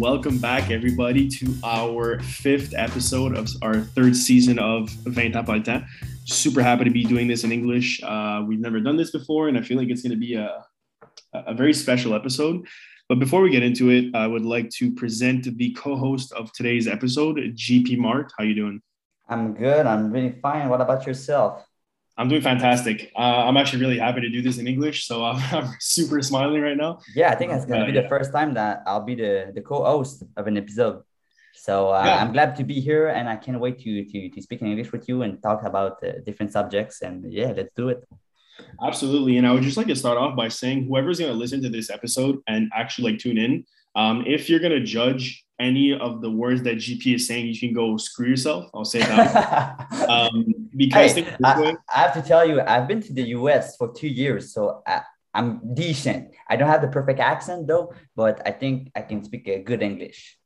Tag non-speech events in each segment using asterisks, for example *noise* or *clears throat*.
welcome back everybody to our fifth episode of our third season of Vingt Ans Super happy to be doing this in English. Uh, we've never done this before, and I feel like it's going to be a, a very special episode. But before we get into it, I would like to present the co-host of today's episode, GP Mart. How you doing? I'm good. I'm really fine. What about yourself? I'm doing fantastic. Uh, I'm actually really happy to do this in English, so I'm, *laughs* I'm super smiling right now. Yeah, I think it's gonna uh, be yeah. the first time that I'll be the, the co-host of an episode. So uh, yeah. I'm glad to be here, and I can't wait to to, to speak in English with you and talk about uh, different subjects. And yeah, let's do it. Absolutely, and I would just like to start off by saying whoever's going to listen to this episode and actually like tune in, um, if you're going to judge any of the words that GP is saying, you can go screw yourself. I'll say that. *laughs* um, because hey, I, I, have to tell you, I've been to the US for two years, so I, am decent. I don't have the perfect accent though, but I think I can speak a good English.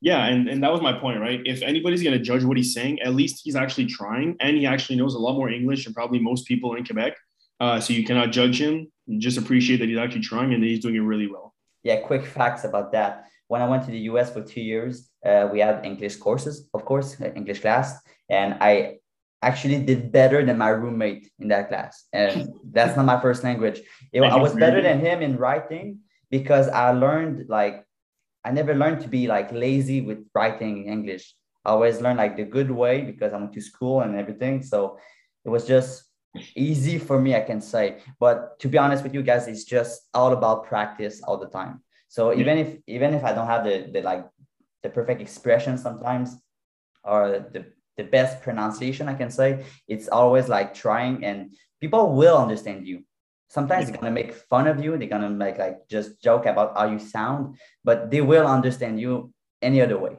Yeah, and, and that was my point, right? If anybody's going to judge what he's saying, at least he's actually trying, and he actually knows a lot more English than probably most people in Quebec. Uh, so you cannot judge him. just appreciate that he's actually trying and he's doing it really well. Yeah, quick facts about that when I went to the US for two years, uh, we had English courses, of course, uh, English class, and I actually did better than my roommate in that class. And *laughs* that's not my first language. It, I was better than him in writing because I learned like I never learned to be like lazy with writing English. I always learned like the good way because I went to school and everything. So it was just easy for me, I can say. But to be honest with you guys, it's just all about practice all the time. So yeah. even if even if I don't have the, the like the perfect expression sometimes or the, the best pronunciation I can say, it's always like trying and people will understand you. Sometimes yeah. they're gonna make fun of you, they're gonna make like just joke about how you sound, but they will understand you any other way.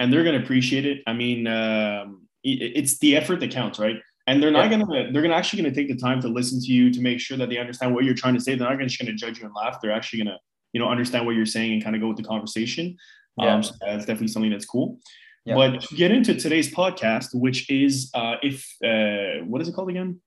And they're gonna appreciate it. I mean, um, it's the effort that counts, right? and they're not yeah. gonna they're gonna actually gonna take the time to listen to you to make sure that they understand what you're trying to say they're not just gonna judge you and laugh they're actually gonna you know understand what you're saying and kind of go with the conversation. Yeah. Um, so that's definitely something that's cool. Yeah. But to get into today's podcast, which is uh, if uh, what is it called again?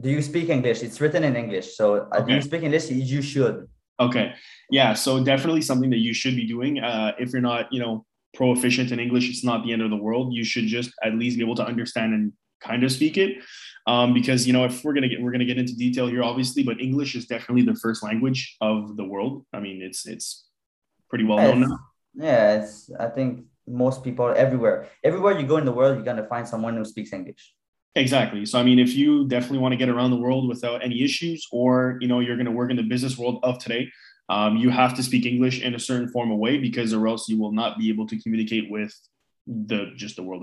Do you speak English? It's written in English. So uh, okay. do you speak English? You should. Okay. Yeah. So definitely something that you should be doing. Uh, if you're not, you know, proficient in English, it's not the end of the world. You should just at least be able to understand and kind of speak it um, because you know if we're gonna get we're gonna get into detail here obviously but english is definitely the first language of the world. I mean it's it's pretty well known now. Yeah it's i think most people everywhere. Everywhere you go in the world you're gonna find someone who speaks english. Exactly. So i mean if you definitely want to get around the world without any issues or you know you're going to work in the business world of today um, you have to speak english in a certain form of way because or else you will not be able to communicate with the just the world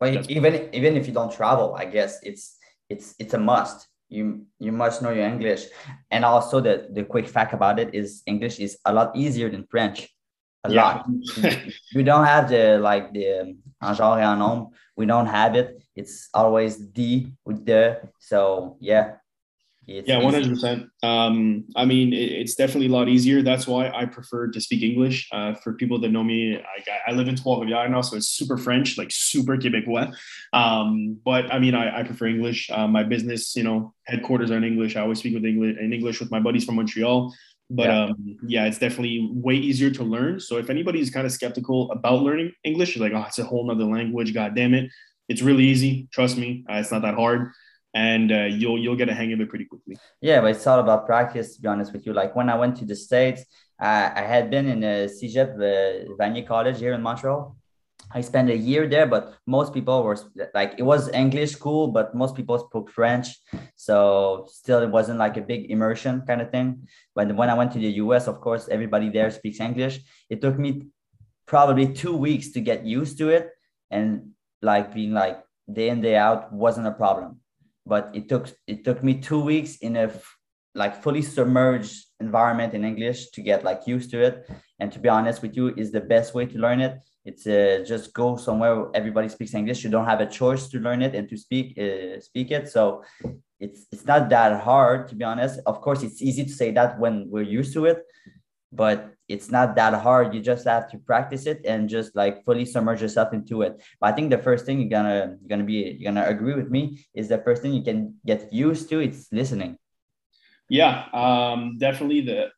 but even even if you don't travel i guess it's it's it's a must. You you must know your english. And also the the quick fact about it is english is a lot easier than french. A yeah. lot. *laughs* We don't have the like the en genre et en nombre. We don't have it. It's always d with the. So yeah it's yeah, one hundred percent. Um, I mean, it, it's definitely a lot easier. That's why I prefer to speak English. Uh, for people that know me, I, I live in Trois-Rivières now, so it's super French, like super Quebecois. Um, but I mean, I, I prefer English. Uh, my business, you know, headquarters are in English. I always speak with English in English with my buddies from Montreal. But yeah. Um, yeah, it's definitely way easier to learn. So if anybody's kind of skeptical about learning English, like, oh, it's a whole nother language. God damn it. It's really easy. Trust me, uh, it's not that hard and uh, you'll you'll get a hang of it pretty quickly. Yeah, but it's all about practice. To be honest with you, like when I went to the states, uh, I had been in a CEGEP uh, Vanier College here in Montreal. I spent a year there, but most people were like it was English school, but most people spoke French, so still it wasn't like a big immersion kind of thing. But when I went to the US, of course, everybody there speaks English. It took me probably two weeks to get used to it, and like being like day in day out wasn't a problem but it took it took me two weeks in a f- like fully submerged environment in English to get like used to it. And to be honest with you, is the best way to learn it. It's uh, just go somewhere where everybody speaks English. You don't have a choice to learn it and to speak uh, speak it. So it's it's not that hard to be honest. Of course, it's easy to say that when we're used to it, but it's not that hard. You just have to practice it and just like fully submerge yourself into it. But I think the first thing you're gonna you're gonna be you're gonna agree with me is the first thing you can get used to. It's listening. Yeah, um, definitely. The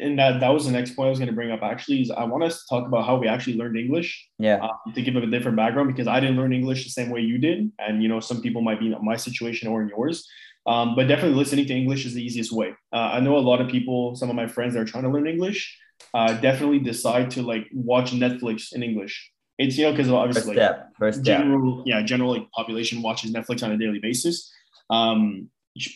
and that that was the next point I was going to bring up. Actually, is I want us to talk about how we actually learned English. Yeah. Um, to give a different background because I didn't learn English the same way you did, and you know some people might be in my situation or in yours. Um, but definitely listening to English is the easiest way. Uh, I know a lot of people, some of my friends that are trying to learn English, uh, definitely decide to like watch Netflix in English. It's you know because obviously first step, first step. general yeah general like population watches Netflix on a daily basis. Um,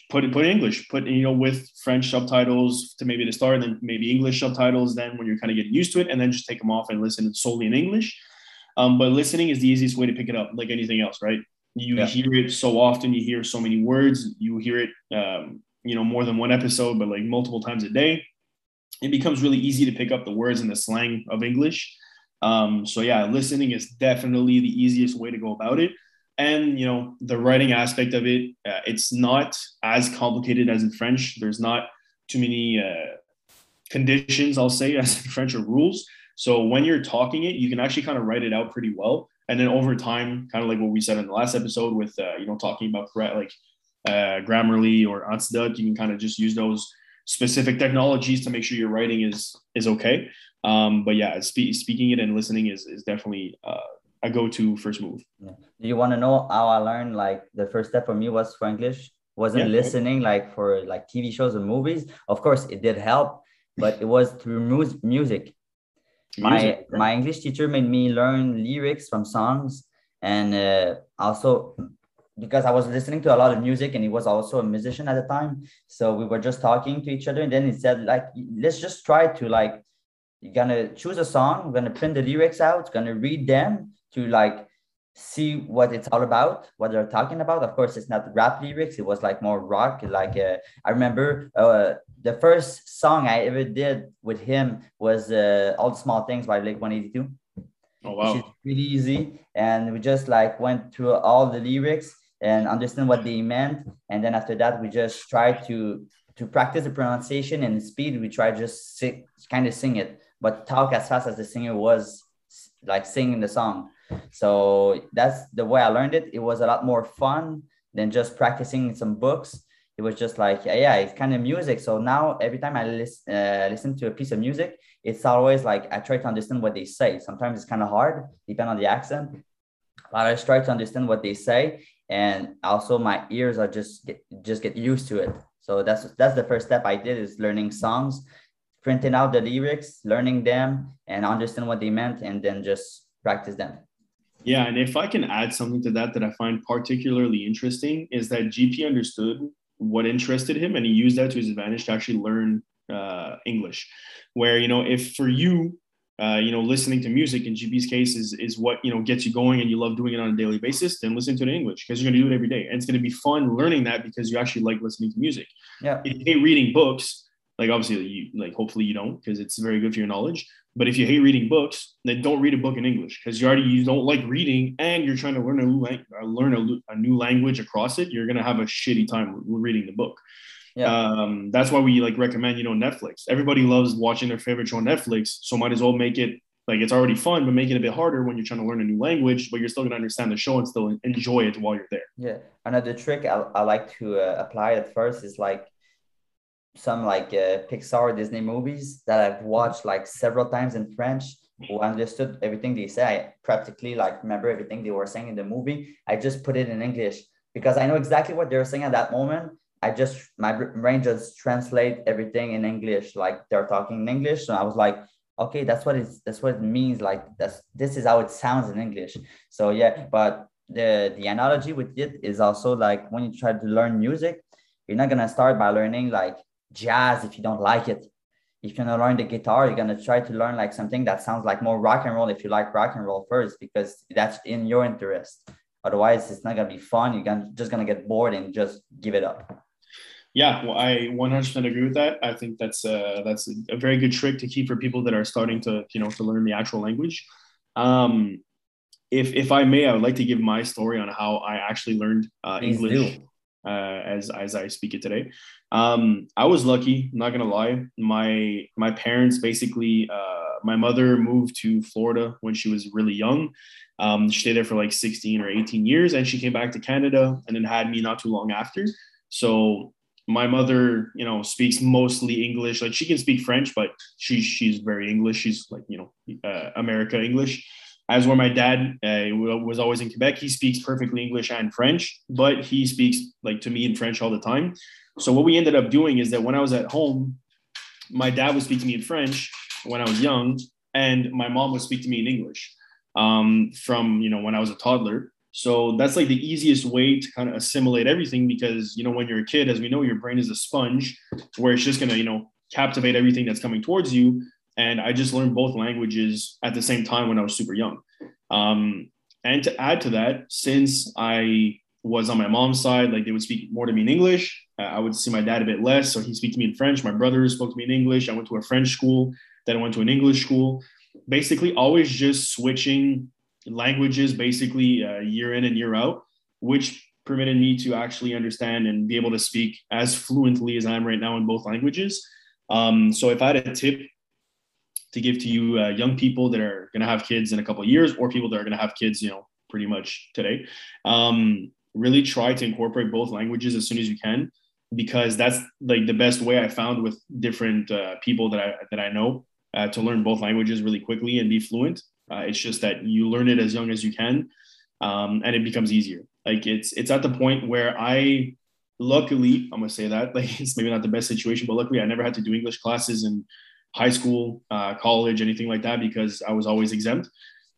put it put English, put you know with French subtitles to maybe the start, and then maybe English subtitles. Then when you're kind of getting used to it, and then just take them off and listen solely in English. Um, but listening is the easiest way to pick it up, like anything else, right? You yeah. hear it so often, you hear so many words, you hear it, um, you know, more than one episode, but like multiple times a day. It becomes really easy to pick up the words and the slang of English. Um, so yeah, listening is definitely the easiest way to go about it and you know the writing aspect of it uh, it's not as complicated as in french there's not too many uh, conditions i'll say *laughs* as in french or rules so when you're talking it you can actually kind of write it out pretty well and then over time kind of like what we said in the last episode with uh, you know talking about correct like uh, grammarly or antidote you can kind of just use those specific technologies to make sure your writing is is okay um, but yeah spe- speaking it and listening is is definitely uh, a go-to first move. Yeah. Do you want to know how I learned? Like the first step for me was for English. Wasn't yeah, listening like for like TV shows and movies. Of course, it did help, but it was through mu- music. My my English teacher made me learn lyrics from songs, and uh, also because I was listening to a lot of music, and he was also a musician at the time. So we were just talking to each other, and then he said like, let's just try to like you're gonna choose a song, we're gonna print the lyrics out, gonna read them, to like see what it's all about, what they're talking about. Of course, it's not rap lyrics. It was like more rock. Like uh, I remember uh, the first song I ever did with him was uh, "All the Small Things" by Eighty Two. Oh wow! Which is really easy, and we just like went through all the lyrics and understand what they meant, and then after that we just tried to to practice the pronunciation and the speed. We tried just kind of sing it, but talk as fast as the singer was like singing the song so that's the way I learned it. It was a lot more fun than just practicing some books. It was just like, yeah, it's kind of music. So now every time I listen, uh, listen to a piece of music, it's always like I try to understand what they say. Sometimes it's kind of hard, depending on the accent. But I try to understand what they say, and also my ears are just get, just get used to it. So that's that's the first step I did is learning songs, printing out the lyrics, learning them, and understand what they meant, and then just practice them. Yeah, and if I can add something to that that I find particularly interesting is that GP understood what interested him and he used that to his advantage to actually learn uh, English. Where you know, if for you, uh, you know, listening to music in GP's case is is what you know gets you going and you love doing it on a daily basis, then listen to it in English because you're going to do it every day, and it's going to be fun learning that because you actually like listening to music. Yeah. If you hate reading books, like obviously you like hopefully you don't because it's very good for your knowledge but if you hate reading books, then don't read a book in English because you already you don't like reading and you're trying to learn a new uh, learn a, a, new language across it. You're gonna have a shitty time reading the book. Yeah. Um, that's why we like recommend you know Netflix. Everybody loves watching their favorite show on Netflix, so might as well make it like it's already fun, but make it a bit harder when you're trying to learn a new language, but you're still gonna understand the show and still enjoy it while you're there. Yeah, another trick I, I like to uh, apply at first is like some like uh, Pixar Disney movies that I've watched like several times in French who understood everything they say. I practically like remember everything they were saying in the movie. I just put it in English because I know exactly what they're saying at that moment. I just my brain just translate everything in English, like they're talking in English. So I was like, okay, that's what it's that's what it means. Like that's this is how it sounds in English. So yeah, but the the analogy with it is also like when you try to learn music, you're not gonna start by learning like jazz if you don't like it. If you're gonna learn the guitar, you're gonna try to learn like something that sounds like more rock and roll if you like rock and roll first, because that's in your interest. Otherwise, it's not gonna be fun. You're gonna just gonna get bored and just give it up. Yeah, well, I 100% agree with that. I think that's uh, that's a very good trick to keep for people that are starting to you know to learn the actual language. Um, if if I may, I would like to give my story on how I actually learned uh, English uh, as as I speak it today. Um, I was lucky, not gonna lie. My my parents basically, uh, my mother moved to Florida when she was really young. Um, she stayed there for like 16 or 18 years, and she came back to Canada and then had me not too long after. So my mother, you know, speaks mostly English. Like she can speak French, but she's she's very English. She's like you know, uh, America English. As where my dad uh, was always in Quebec, he speaks perfectly English and French, but he speaks like to me in French all the time. So what we ended up doing is that when I was at home, my dad would speak to me in French when I was young, and my mom would speak to me in English um, from you know when I was a toddler. So that's like the easiest way to kind of assimilate everything because you know when you're a kid, as we know, your brain is a sponge where it's just gonna you know captivate everything that's coming towards you. And I just learned both languages at the same time when I was super young. Um, and to add to that, since I was on my mom's side, like they would speak more to me in English. Uh, I would see my dad a bit less, so he speak to me in French. My brother spoke to me in English. I went to a French school, then I went to an English school. Basically, always just switching languages, basically uh, year in and year out, which permitted me to actually understand and be able to speak as fluently as I am right now in both languages. Um, so if I had a tip to give to you uh, young people that are going to have kids in a couple of years or people that are going to have kids, you know, pretty much today, um, really try to incorporate both languages as soon as you can because that's like the best way I found with different uh, people that I that I know uh, to learn both languages really quickly and be fluent. Uh, it's just that you learn it as young as you can, um, and it becomes easier. Like it's it's at the point where I luckily I'm gonna say that *laughs* like it's maybe not the best situation, but luckily I never had to do English classes in high school, uh, college, anything like that because I was always exempt.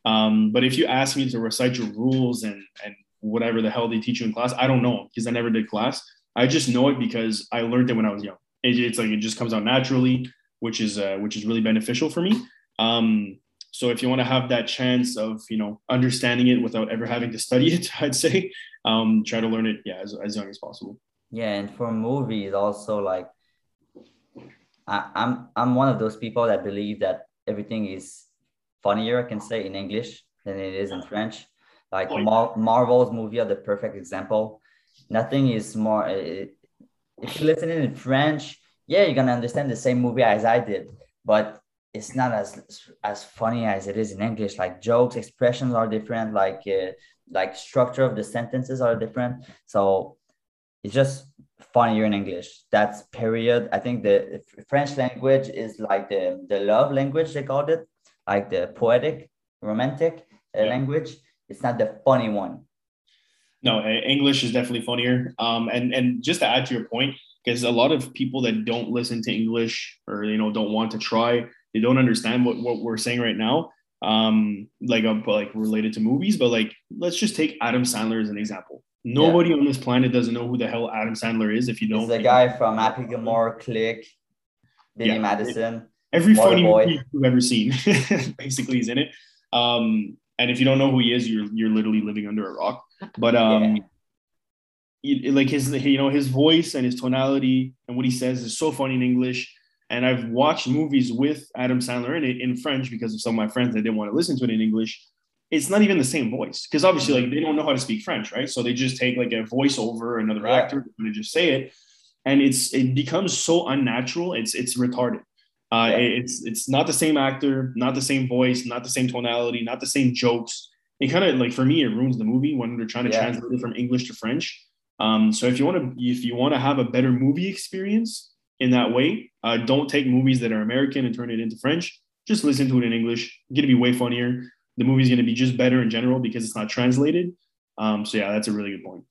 Um, but if you ask me to recite your rules and and whatever the hell they teach you in class. I don't know because I never did class. I just know it because I learned it when I was young. It, it's like it just comes out naturally, which is uh, which is really beneficial for me. Um, so if you want to have that chance of you know understanding it without ever having to study *laughs* it, I'd say um, try to learn it yeah as, as young as possible. Yeah, and for movies also like I, I'm I'm one of those people that believe that everything is funnier, I can say in English than it is in French. Like Mar- Marvel's movie are the perfect example. Nothing is more. Uh, if you listen in French, yeah, you're gonna understand the same movie as I did, but it's not as as funny as it is in English. Like jokes, expressions are different. Like uh, like structure of the sentences are different. So it's just funnier in English. That's period. I think the French language is like the the love language they called it, like the poetic, romantic uh, yeah. language it's not the funny one. No, English is definitely funnier. Um, and and just to add to your point, because a lot of people that don't listen to English or you know don't want to try, they don't understand what, what we're saying right now. Um, like uh, like related to movies, but like let's just take Adam Sandler as an example. Nobody yeah. on this planet doesn't know who the hell Adam Sandler is if you don't. He's the guy from Happy Gilmore, Click, Billy yeah. Madison. Every funny movie you've ever seen, *laughs* basically, is in it. Um, and if you don't know who he is, you're you're literally living under a rock. But um, yeah. like his you know his voice and his tonality and what he says is so funny in English. And I've watched movies with Adam Sandler in it in French because of some of my friends that didn't want to listen to it in English. It's not even the same voice because obviously like they don't know how to speak French, right? So they just take like a voiceover, another yeah. actor, and just say it, and it's it becomes so unnatural. It's it's retarded. Uh, yeah. It's it's not the same actor, not the same voice, not the same tonality, not the same jokes. It kind of like for me, it ruins the movie when they're trying to yeah. translate it from English to French. Um, so if you want to if you want to have a better movie experience in that way, uh, don't take movies that are American and turn it into French. Just listen to it in English. It's gonna be way funnier. The movie's gonna be just better in general because it's not translated. Um, so yeah, that's a really good point.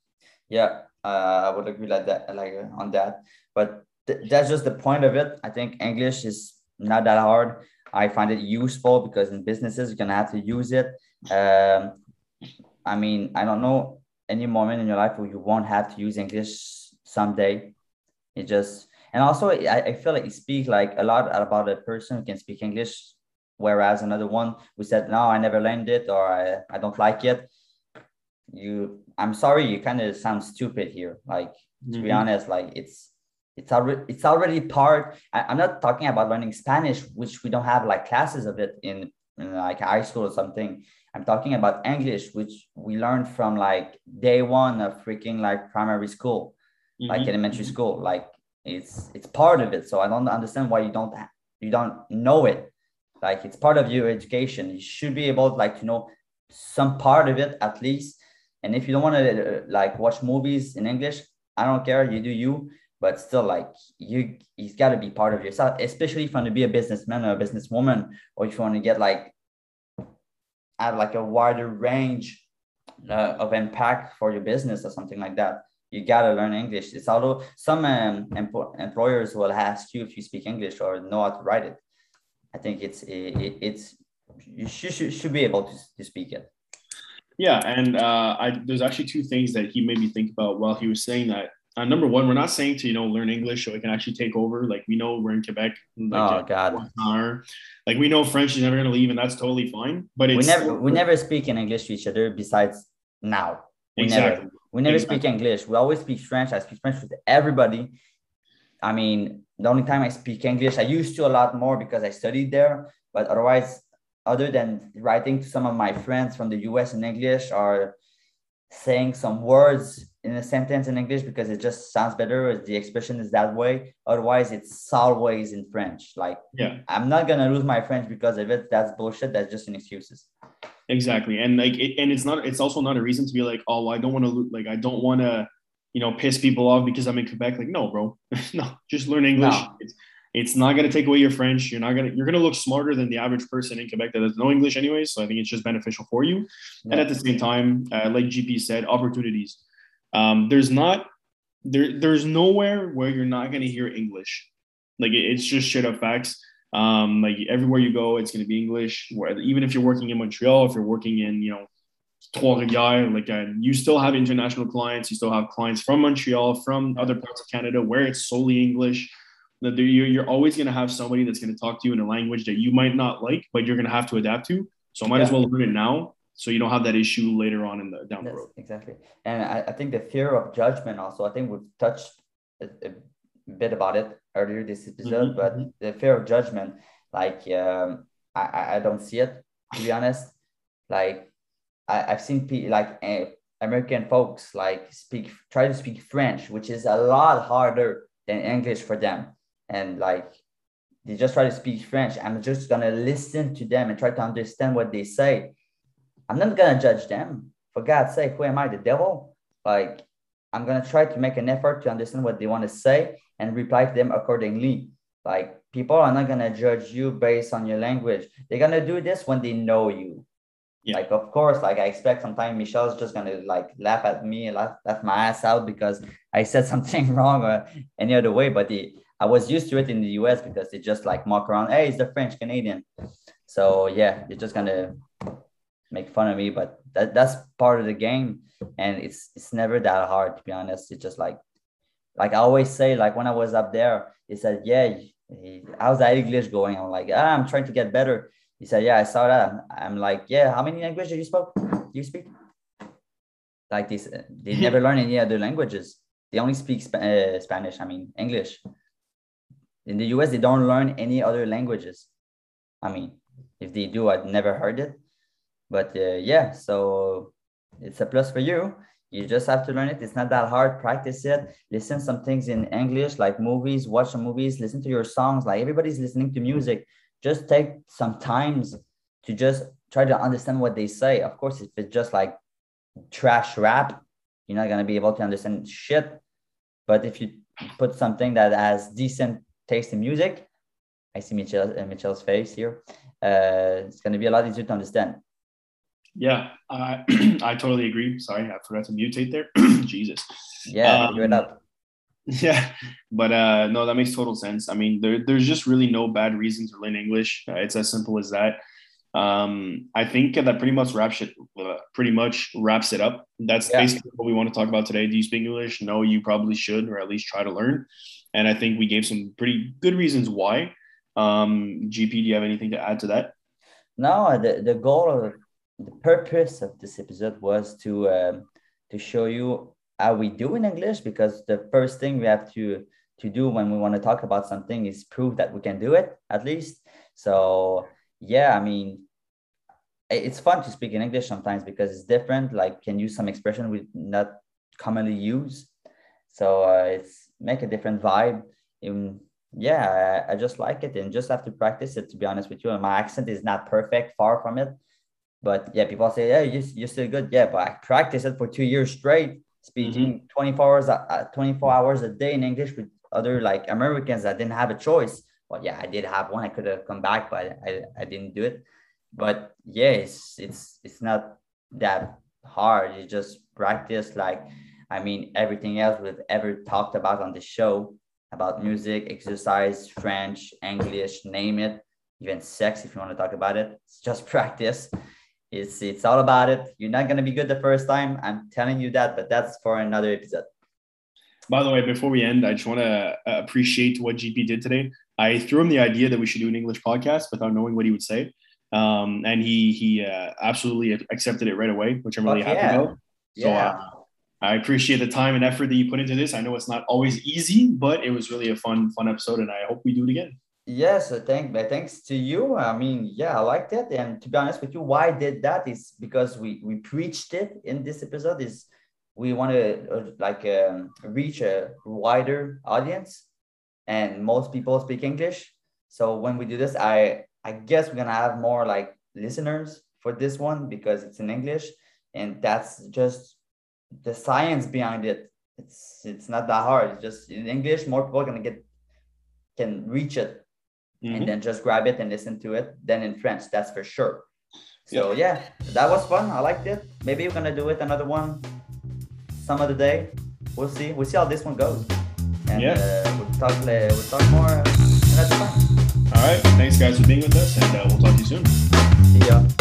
Yeah, uh, I would agree like that, like on that. But th- that's just the point of it. I think English is not that hard. I find it useful because in businesses you're gonna have to use it. Um, I mean, I don't know any moment in your life where you won't have to use English someday. It just and also I, I feel like you speak like a lot about a person who can speak English, whereas another one we said no, I never learned it or I, I don't like it. You, I'm sorry, you kind of sound stupid here. Like to mm-hmm. be honest, like it's it's already it's already part I, am not talking about learning spanish which we don't have like classes of it in, in, like high school or something i'm talking about english which we learned from like day one of freaking like primary school mm-hmm. like elementary school like it's it's part of it so i don't understand why you don't you don't know it like it's part of your education. You should be able like to know some part of it at least. And if you don't want to like watch movies in english i don't care. You do you. But still like you he's got to be part of yourself especially if you want to be a businessman or a businesswoman or if you want to get like have like a wider range uh, of impact for your business or something like that you got to learn english. It's although some um, employers will ask you if you speak english or know how to write it i think it's it, it's you should, should, should be able to, to speak it yeah and uh, I, there's actually two things that he made me think about while he was saying that uh, number one, we're not saying to you know learn English so it can actually take over. Like we know we're in Quebec. Like, oh God! Hour. Like we know French is never gonna leave, and that's totally fine. But we never we never speak in English to each other. Besides now, we exactly. never we never exactly. speak English. We always speak French. I speak French with everybody. I mean, the only time I speak English, I used to a lot more because I studied there. But otherwise, other than writing to some of my friends from the US in English or saying some words in a sentence in English because it just sounds better. The expression is that way. Otherwise, it's always in French. Like, yeah, I'm not gonna lose my French because of it. That's bullshit. That's just an excuses. Exactly, and like, it, and it's not. It's also not a reason to be like, oh, I don't want to. Like, I don't want to, you know, piss people off because I'm in Quebec. Like, no, bro, *laughs* no, just learn English. No. It's, it's not going to take away your French. You're not going to, you're going to look smarter than the average person in Quebec that does no English anyway. So I think it's just beneficial for you. Yeah. And at the same time, uh, like GP said, opportunities. Um, there's not there there's nowhere where you're not going to hear English. Like it, it's just shit of facts. Um, like everywhere you go, it's going to be English. Where even if you're working in Montreal, if you're working in you know Trois-Rivières, like uh, you still have international clients. You still have clients from Montreal, from other parts of Canada, where it's solely English. That you're always going to have somebody that's going to talk to you in a language that you might not like, but you're going to have to adapt to. So might yeah. as well learn it now so you don't have that issue later on in the down the road. Exactly, and I, I, think the fear of judgment also. I think we've touched a, a bit about it earlier this episode, mm-hmm. but mm-hmm. the fear of judgment, like um, I I don't see it to be honest. Like I I've seen people like uh, American folks like speak try to speak French, which is a lot harder than English for them, and like they just try to speak French. I'm just gonna listen to them and try to understand what they say I'm not gonna judge them. For God's sake, who am I, the devil? Like, I'm gonna try to make an effort to understand what they want to say and reply to them accordingly. Like, people are not gonna judge you based on your language. They're gonna do this when they know you. Yeah. Like, of course, like I expect sometimes Michel's just gonna like laugh at me, and laugh, laugh my ass out because *laughs* I said something *laughs* wrong or any other way. But the I was used to it in the US because they just like mock around, hey, it's the French Canadian. So yeah, they're just gonna make fun of me, but that, that's part of the game. And it's it's never that hard to be honest. It's just like like I always say, like when I was up there, he said, Yeah, he, how's that English going? I'm like, ah, I'm trying to get better. He said, Yeah, I saw that. I'm like, Yeah, how many languages do you spoke? You speak? Like this, they *laughs* never learn any other languages. They only speak Sp- uh, Spanish. I mean, English. In the US, they don't learn any other languages. I mean, if they do, I've never heard it but uh, yeah so it's a plus for you you just have to learn it it's not that hard practice it listen some things in english like movies watch some movies listen to your songs like everybody's listening to music just take some times to just try to understand what they say of course if it's just like trash rap you're not going to be able to understand shit but if you put something that has decent taste in music i see Michel, uh, michel's face here uh, it's going to be a lot easier to understand yeah, I *clears throat* I totally agree. Sorry, I forgot to mutate there. *clears throat* Jesus. Yeah, um, it up. *laughs* Yeah, but uh, no, that makes total sense. I mean, there, there's just really no bad reason to learn English. It's as simple as that. Um, I think that pretty much wraps it. Uh, pretty much wraps it up. That's yeah. basically what we want to talk about today. Do you speak English? No, you probably should, or at least try to learn. And I think we gave some pretty good reasons why. Um, GP, do you have anything to add to that? No, the, the goal of the purpose of this episode was to um, to show you how we do in English because the first thing we have to to do when we want to talk about something is prove that we can do it at least. So yeah, I mean, it's fun to speak in English sometimes because it's different. Like can use some expression we not commonly use. So uh, it's make a different vibe. In, yeah, I, I just like it and just have to practice it. To be honest with you, and my accent is not perfect, far from it but yeah, people say, "Yeah, you're, you're still good." Yeah, but I practiced it for two years straight, speaking mm-hmm. 24 hours, uh, 24 hours a day in English with other like Americans that didn't have a choice. Well, yeah, I did have one. I could have come back, but I, I didn't do it. But yeah, it's it's it's not that hard. You just practice like I mean everything else we've ever talked about on the show about music, exercise, French, English, name it, even sex if you want to talk about it. It's just *laughs* practice. It's it's all about it. You're not gonna be good the first time. I'm telling you that, but that's for another episode. By the way, before we end, I just want to uh, appreciate what GP did today. I threw him the idea that we should do an English podcast without knowing what he would say, um, and he he uh, absolutely accepted it right away, which I'm really happy yeah. about. So, yeah. Uh, I appreciate the time and effort that you put into this. I know it's not always easy, but it was really a fun, fun episode, and I hope we do it again. Yes, thank, thanks to you. I mean, yeah, I liked it. And to be honest with you, why I did that is because we we preached it in this episode. Is we want to uh, like um, reach a wider audience, and most people speak English. So when we do this, I I guess we're gonna have more like listeners for this one because it's in English, and that's just the science behind it. It's it's not that hard. It's just in English, more people are gonna get can reach it mm-hmm. and then just grab it and listen to it then in French. That's for sure. So yeah, that was fun. I liked it. Maybe we're gonna do it another one some other day. We'll see. We'll see how this one goes. And yeah. uh, we'll talk. Uh, we'll talk more another time. All right. Thanks, guys, for being with us, and uh, we'll talk to you soon. See ya.